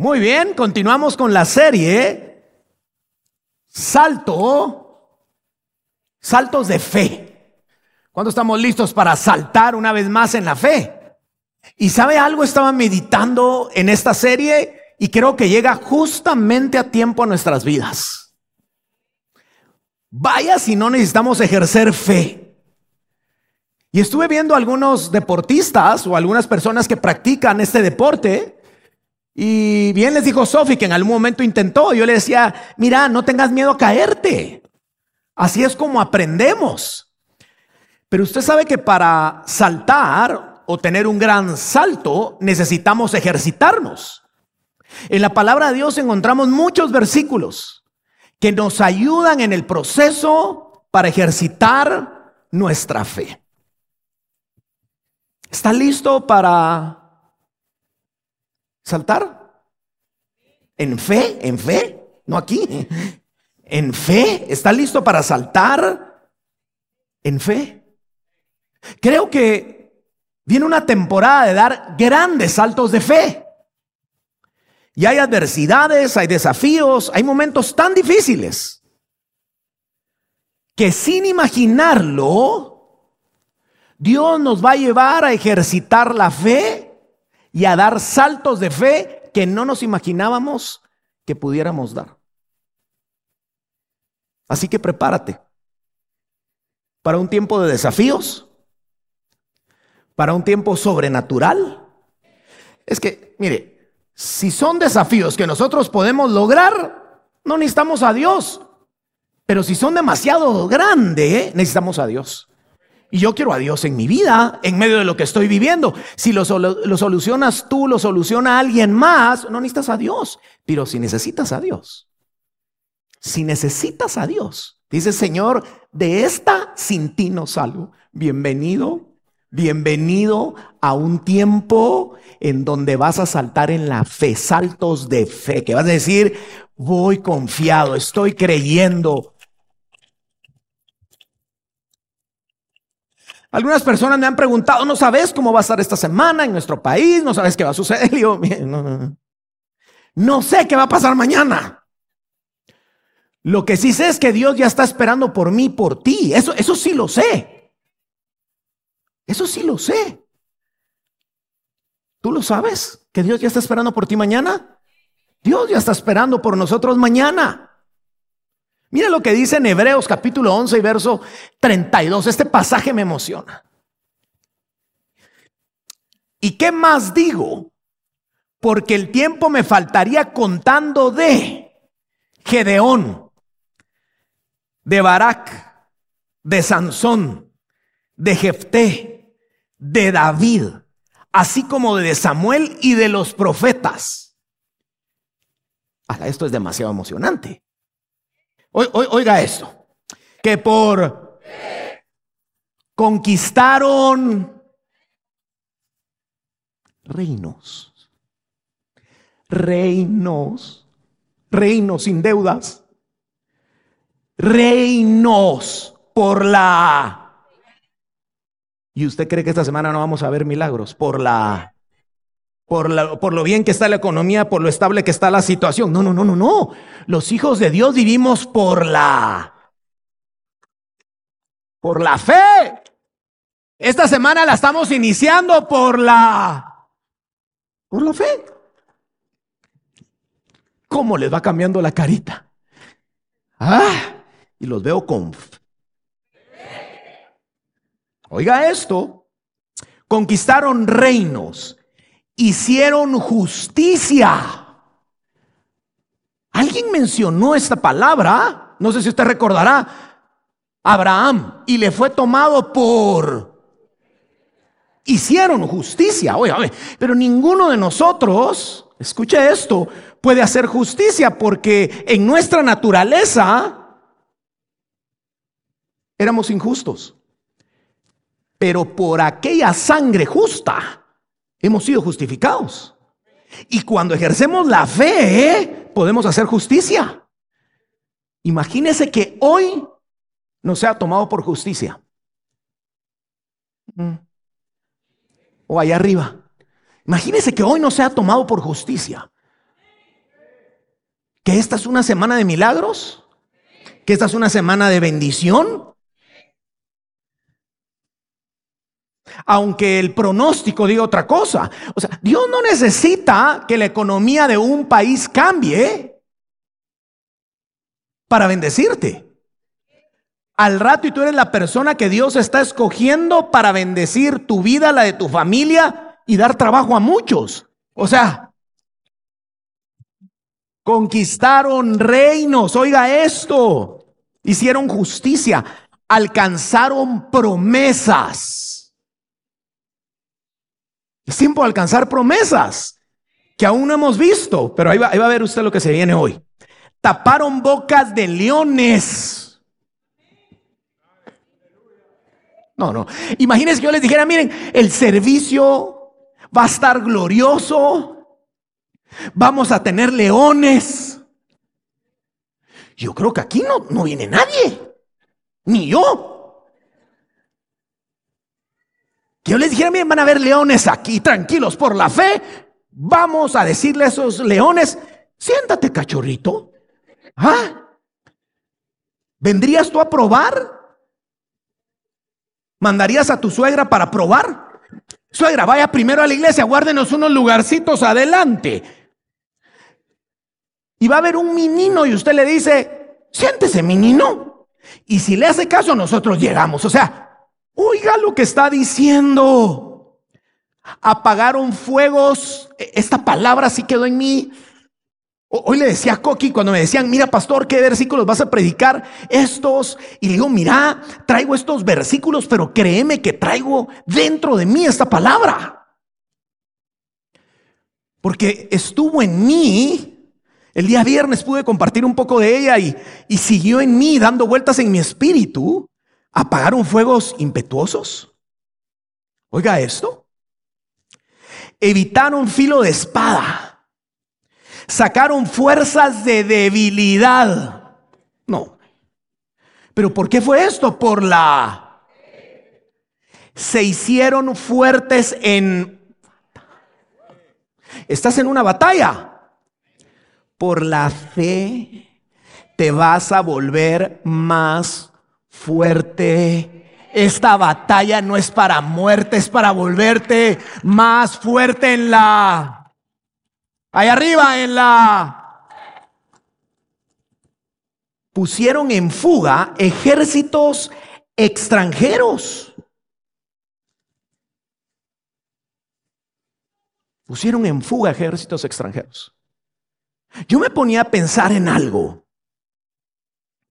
Muy bien, continuamos con la serie Salto, saltos de fe. ¿Cuándo estamos listos para saltar una vez más en la fe? Y sabe algo, estaba meditando en esta serie y creo que llega justamente a tiempo a nuestras vidas. Vaya si no necesitamos ejercer fe. Y estuve viendo algunos deportistas o algunas personas que practican este deporte y bien les dijo Sofi que en algún momento intentó. Yo le decía, mira, no tengas miedo a caerte. Así es como aprendemos. Pero usted sabe que para saltar o tener un gran salto necesitamos ejercitarnos. En la palabra de Dios encontramos muchos versículos que nos ayudan en el proceso para ejercitar nuestra fe. ¿Está listo para saltar? ¿En fe? ¿En fe? No aquí. ¿En fe? ¿Está listo para saltar? ¿En fe? Creo que viene una temporada de dar grandes saltos de fe. Y hay adversidades, hay desafíos, hay momentos tan difíciles que sin imaginarlo, Dios nos va a llevar a ejercitar la fe y a dar saltos de fe que no nos imaginábamos que pudiéramos dar. Así que prepárate para un tiempo de desafíos, para un tiempo sobrenatural. Es que, mire, si son desafíos que nosotros podemos lograr, no necesitamos a Dios. Pero si son demasiado grandes, necesitamos a Dios. Y yo quiero a Dios en mi vida, en medio de lo que estoy viviendo. Si lo, solucionas tú, lo soluciona alguien más, no necesitas a Dios. Pero si necesitas a Dios, si necesitas a Dios, dice Señor, de esta sin ti no salgo. Bienvenido, bienvenido a un tiempo en donde vas a saltar en la fe, saltos de fe, que vas a decir, voy confiado, estoy creyendo, Algunas personas me han preguntado, no sabes cómo va a estar esta semana en nuestro país, no sabes qué va a suceder. Y yo, no, no, no sé qué va a pasar mañana. Lo que sí sé es que Dios ya está esperando por mí, por ti. Eso, eso sí lo sé. Eso sí lo sé. ¿Tú lo sabes? ¿Que Dios ya está esperando por ti mañana? Dios ya está esperando por nosotros mañana. Mira lo que dice en Hebreos capítulo 11 y verso 32. Este pasaje me emociona. ¿Y qué más digo? Porque el tiempo me faltaría contando de Gedeón, de Barak, de Sansón, de Jefté, de David, así como de Samuel y de los profetas. esto es demasiado emocionante. Oiga esto, que por conquistaron reinos, reinos, reinos sin deudas, reinos por la... ¿Y usted cree que esta semana no vamos a ver milagros? Por la por, lo bien que está la economía, por lo estable que está la situación. No, no, no, no, no. Los hijos de Dios vivimos por la, por la fe. Esta semana la estamos iniciando por la, por la fe. ¿Cómo les va cambiando la carita? Ah, y los veo con... Oiga esto, conquistaron reinos hicieron justicia. Alguien mencionó esta palabra, no sé si usted recordará, Abraham, y le fue tomado por... Hicieron justicia, oye, pero ninguno de nosotros, escuche esto, puede hacer justicia porque en nuestra naturaleza éramos injustos. Pero por aquella sangre justa hemos sido justificados. Y cuando ejercemos la fe, podemos hacer justicia. Imagínese que hoy no sea tomado por justicia. Mm. O allá arriba. Imagínese que hoy no sea tomado por justicia. que esta es una semana de milagros, que esta es una semana de bendición. Aunque el pronóstico diga otra cosa. O sea, Dios no necesita que la economía de un país cambie para bendecirte. Al rato y tú eres la persona que Dios está escogiendo para bendecir tu vida, la de tu familia y dar trabajo a muchos. O sea, conquistaron reinos, oiga esto, hicieron justicia, alcanzaron promesas. Es tiempo de alcanzar promesas que aún no hemos visto, pero ahí va, ahí va a ver usted lo que se viene hoy. Taparon bocas de leones No, no. Imagínense que yo les dijera, miren, el servicio va a estar glorioso. Vamos a tener leones. Yo creo que aquí no, no viene nadie. Ni yo. Yo les dijera, miren, van a haber leones aquí, tranquilos por la fe. Vamos a decirle a esos leones, siéntate cachorrito. ¿Ah? ¿Vendrías tú a probar? ¿Mandarías a tu suegra para probar? Suegra, vaya primero a la iglesia, guárdenos unos lugarcitos adelante. Y va a haber un menino y usted le dice, siéntese menino. Y si le hace caso, nosotros llegamos. O sea, oiga lo que está diciendo. Apagaron fuegos. E, esta palabra sí quedó en mí. Hoy le decía a Coqui cuando me decían, mira pastor, ¿qué versículos vas a predicar? Estos. Y le digo, mira, traigo estos versículos, pero créeme que traigo dentro de mí esta palabra. Porque estuvo en mí. El día viernes pude compartir un poco de ella y, y siguió en mí dando vueltas en mi espíritu. Apagaron fuegos impetuosos. Oiga esto. Evitaron filo de espada sacaron fuerzas de debilidad. No. ¿Pero por qué fue esto? Por la... Se hicieron fuertes en... Estás en una batalla. Por la fe te vas a volver más fuerte. Esta batalla no es para muerte, es para volverte más fuerte en la Ahí arriba en la... Pusieron en fuga ejércitos extranjeros. Pusieron en fuga ejércitos extranjeros. Yo me ponía a pensar en algo.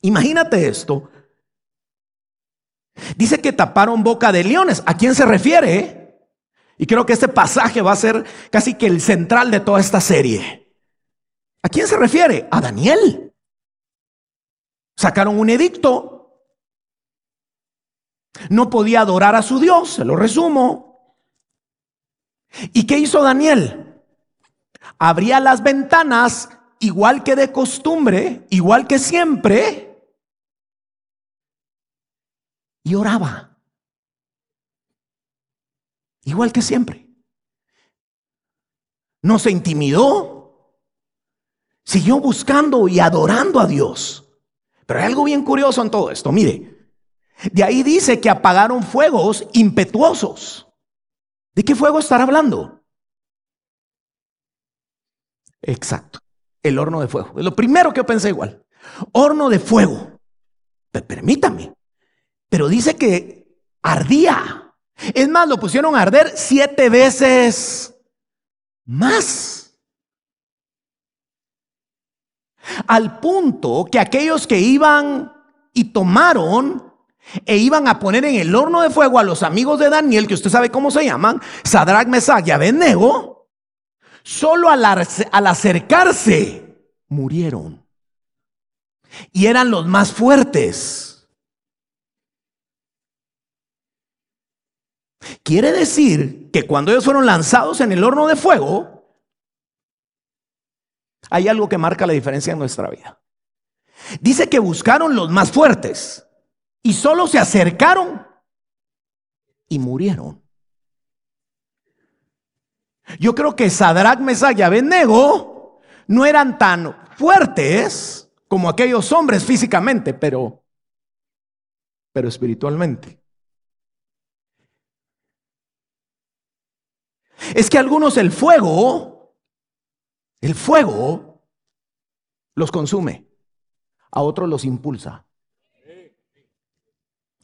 Imagínate esto. Dice que taparon boca de leones. ¿A quién se refiere? Y creo que este pasaje va a ser casi que el central de toda esta serie. ¿A quién se refiere? A Daniel. Sacaron un edicto. No podía adorar a su Dios, se lo resumo. ¿Y qué hizo Daniel? Abría las ventanas igual que de costumbre, igual que siempre, y oraba. Igual que siempre. No se intimidó. Siguió buscando y adorando a Dios. Pero hay algo bien curioso en todo esto. Mire, de ahí dice que apagaron fuegos impetuosos. ¿De qué fuego estará hablando? Exacto. El horno de fuego. Lo primero que pensé igual. Horno de fuego. permítame. Pero dice que ardía. Es más, lo pusieron a arder siete veces más. Al punto que aquellos que iban y tomaron e iban a poner en el horno de fuego a los amigos de Daniel, que usted sabe cómo se llaman, Sadrach, Mesach y Abednego, solo al, al acercarse murieron. Y eran los más fuertes. Quiere decir que cuando ellos fueron lanzados en el horno de fuego, hay algo que marca la diferencia en nuestra vida. Dice que buscaron los más fuertes y solo se acercaron y murieron. Yo creo que Sadrach, Mesach y Abednego no eran tan fuertes como aquellos hombres físicamente, pero, pero espiritualmente. Es que algunos el fuego, el fuego los consume, a otros los impulsa.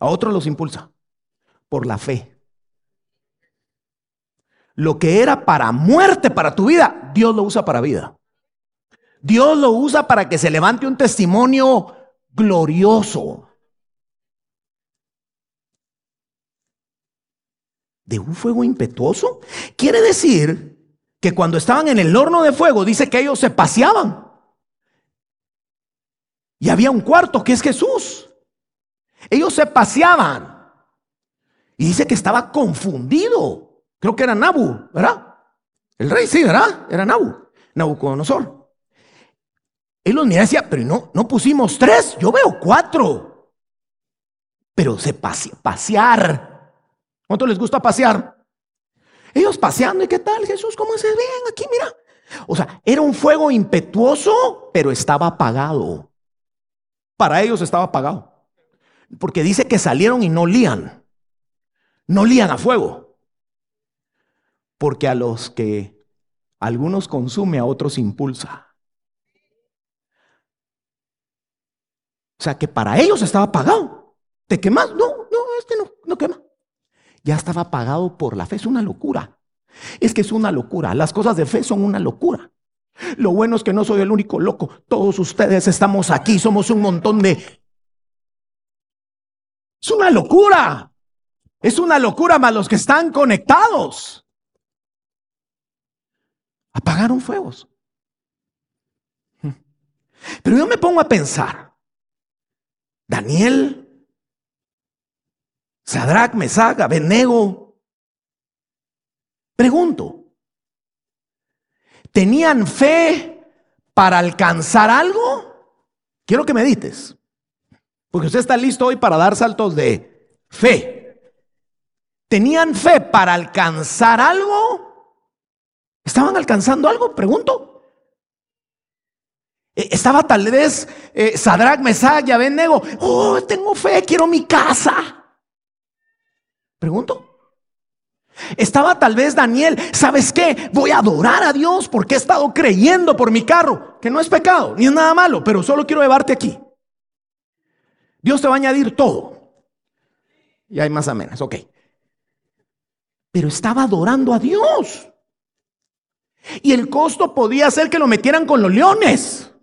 A otros los impulsa por la fe. Lo que era para muerte para tu vida, Dios lo usa para vida. Dios lo usa para que se levante un testimonio glorioso. ¿De un fuego impetuoso? Quiere decir que cuando estaban en el horno de fuego, dice que ellos se paseaban. Y había un cuarto que es Jesús. Ellos se paseaban. Y dice que estaba confundido. Creo que era Nabu, ¿verdad? El rey, sí, ¿verdad? Era Nabu, Nabucodonosor. Él los miraba y decía, pero no, no pusimos tres, yo veo cuatro. Pero se pasear. ¿Cuánto les gusta pasear? Ellos paseando, ¿y qué tal Jesús? ¿Cómo se ven aquí? Mira. O sea, era un fuego impetuoso, pero estaba apagado. Para ellos estaba apagado. Porque dice que salieron y no lían. No lían a fuego. Porque a los que algunos consume, a otros impulsa. O sea que para ellos estaba pagado. ¿Te quemas? No, no, este no, no quema. Ya estaba pagado por la fe. Es una locura. Es que es una locura. Las cosas de fe son una locura. Lo bueno es que no soy el único loco. Todos ustedes estamos aquí. Somos un montón de... Es una locura. Es una locura más los que están conectados. Apagaron fuegos. Pero yo me pongo a pensar. Daniel, Sadrach, Mesach, Abednego. Pregunto, ¿tenían fe para alcanzar algo? Quiero que medites, porque usted está listo hoy para dar saltos de fe. ¿Tenían fe para alcanzar algo? ¿Estaban alcanzando algo? Pregunto. Eh, estaba tal vez eh, Sadrach, Mesach y Abednego. Oh, tengo fe, quiero mi casa. Pregunto. Estaba tal vez Daniel, ¿sabes qué? Voy a adorar a Dios porque he estado creyendo por mi carro, que no es pecado, ni es nada malo, pero solo quiero llevarte aquí. Dios te va a añadir todo. Y hay más amenas, ok. Pero estaba adorando a Dios. Y el costo podía ser que lo metieran con los leones.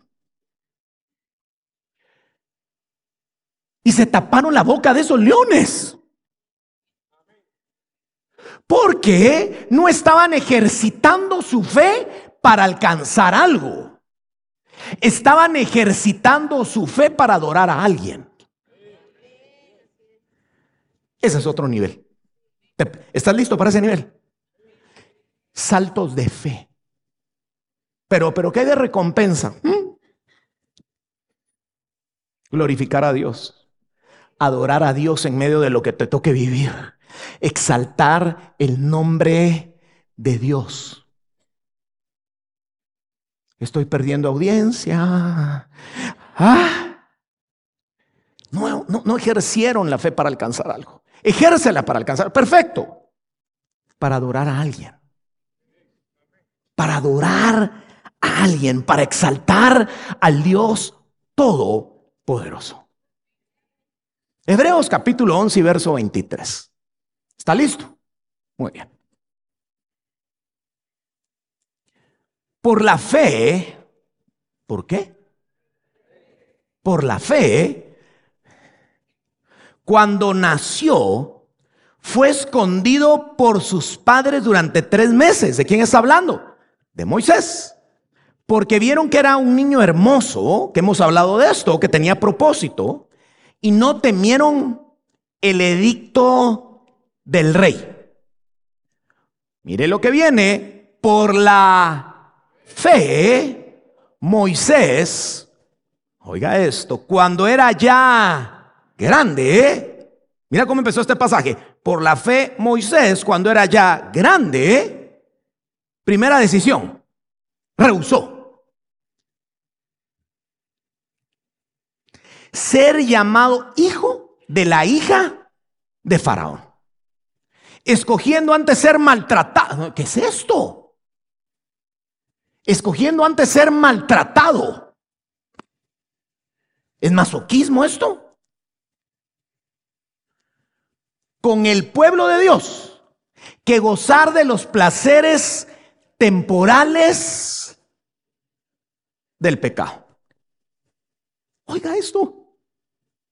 y se taparon la boca de esos leones. Porque no estaban ejercitando su fe para alcanzar algo. Estaban ejercitando su fe para adorar a alguien. Ese es otro nivel. ¿Estás listo para ese nivel? Saltos de fe. Pero, pero ¿qué hay de recompensa? ¿Mm? Glorificar a Dios adorar a Dios en medio de lo que te toque vivir. Exaltar el nombre de Dios. Estoy perdiendo audiencia. Ah. No, no, no ejercieron la fe para alcanzar algo. Ejércela para alcanzar. Perfecto. Para adorar a alguien. Para adorar a alguien. Para exaltar al Dios Todopoderoso. Hebreos capítulo 11 y verso 23. ¿Está listo? Muy bien. Por la fe, ¿por qué? Por la fe, cuando nació, fue escondido por sus padres durante tres meses. ¿De quién está hablando? De Moisés. Porque vieron que era un niño hermoso, que hemos hablado de esto, que tenía propósito y no temieron el edicto del rey. Mire lo que viene, por la fe, Moisés, oiga esto, cuando era ya grande, mira cómo empezó este pasaje, por la fe, Moisés, cuando era ya grande, primera decisión, rehusó. ser llamado hijo de la hija de Faraón. Escogiendo antes ser maltratado. ¿Qué es esto? Escogiendo antes ser maltratado. ¿Es masoquismo esto? Con el pueblo de Dios, que gozar de los placeres temporales del pecado. Oiga esto.